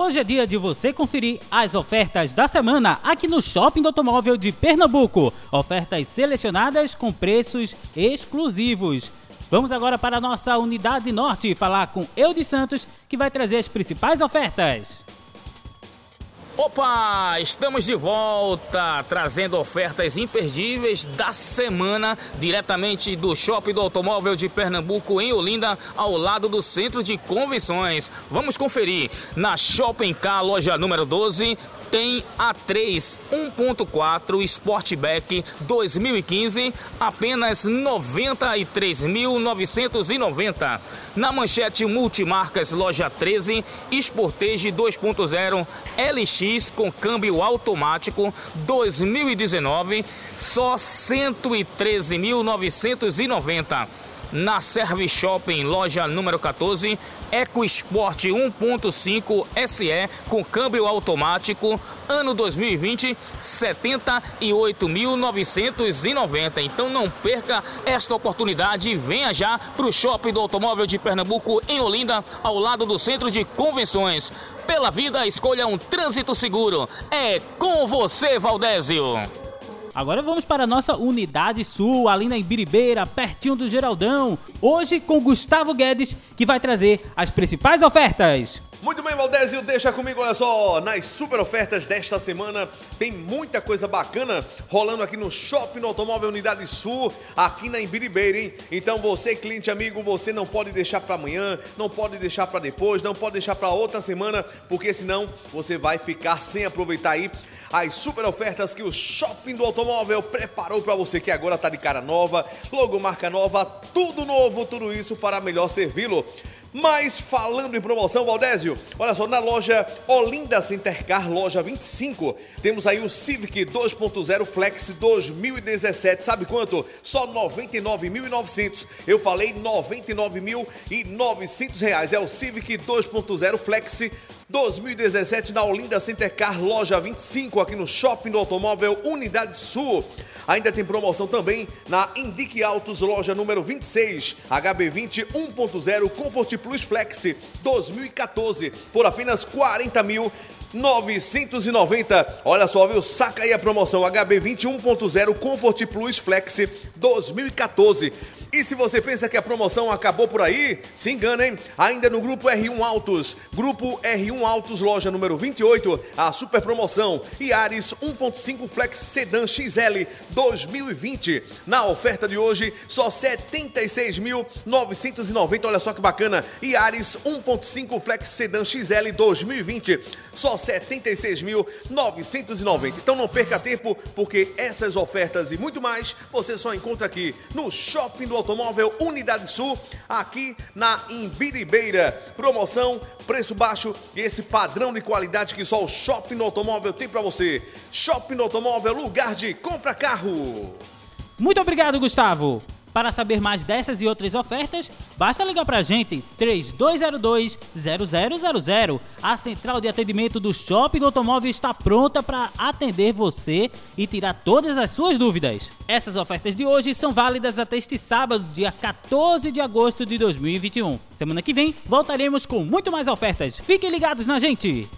Hoje é dia de você conferir as ofertas da semana aqui no Shopping do Automóvel de Pernambuco. Ofertas selecionadas com preços exclusivos. Vamos agora para a nossa unidade norte falar com Eudes Santos, que vai trazer as principais ofertas. Opa, estamos de volta trazendo ofertas imperdíveis da semana diretamente do Shopping do Automóvel de Pernambuco em Olinda, ao lado do Centro de Convenções. Vamos conferir na Shopping K, loja número 12, tem a 3 1.4 Sportback 2015 apenas 93.990. Na manchete multimarcas loja 13 Sportage 2.0 LX com câmbio automático 2019 só 113.990 na Serve Shopping, loja número 14, EcoSport 1.5 SE com câmbio automático, ano 2020, 78.990. Então não perca esta oportunidade e venha já para o Shopping do Automóvel de Pernambuco em Olinda, ao lado do Centro de Convenções. Pela vida, escolha um trânsito seguro. É com você, Valdésio. Agora vamos para a nossa unidade sul, ali na Ibiribeira, pertinho do Geraldão. Hoje com Gustavo Guedes, que vai trazer as principais ofertas. Muito bem, Valdésio, deixa comigo, olha só, nas super ofertas desta semana tem muita coisa bacana rolando aqui no Shopping no Automóvel Unidade Sul, aqui na Imbiribeira, hein? Então você, cliente amigo, você não pode deixar para amanhã, não pode deixar para depois, não pode deixar para outra semana, porque senão você vai ficar sem aproveitar aí as super ofertas que o Shopping do Automóvel preparou para você que agora tá de cara nova, logomarca nova, tudo novo, tudo isso para melhor servi-lo. Mas falando em promoção, Valdésio, olha só, na loja Olinda Centercar, loja 25, temos aí o Civic 2.0 Flex 2017, sabe quanto? Só 99.900. Eu falei 99.900 reais. É o Civic 2.0 Flex 2017 na Olinda Centercar, loja 25, aqui no Shopping do Automóvel Unidade Sul. Ainda tem promoção também na Indique Autos, loja número 26, HB20 1.0 Comfort Plus Flex 2014, por apenas 40 mil 990. Olha só, viu? Saca aí a promoção HB20 1.0 Comfort Plus Flex 2014. E se você pensa que a promoção acabou por aí, se engana, hein? Ainda no Grupo R1 Autos, Grupo R1 Autos, loja número 28, a super promoção Yaris 1.5 Flex Sedan XL 2020. Na oferta de hoje, só 76.990. Olha só que bacana. Yaris 1.5 Flex Sedan XL 2020. Só 76.990. Então não perca tempo, porque essas ofertas e muito mais você só encontra aqui no Shopping do Automóvel Unidade Sul, aqui na Imbiribeira. Promoção, preço baixo e esse padrão de qualidade que só o Shopping Automóvel tem para você. Shopping Automóvel, lugar de compra carro. Muito obrigado, Gustavo. Para saber mais dessas e outras ofertas, basta ligar para a gente 3202-0000. A central de atendimento do Shopping do Automóvel está pronta para atender você e tirar todas as suas dúvidas. Essas ofertas de hoje são válidas até este sábado, dia 14 de agosto de 2021. Semana que vem voltaremos com muito mais ofertas. Fiquem ligados na gente!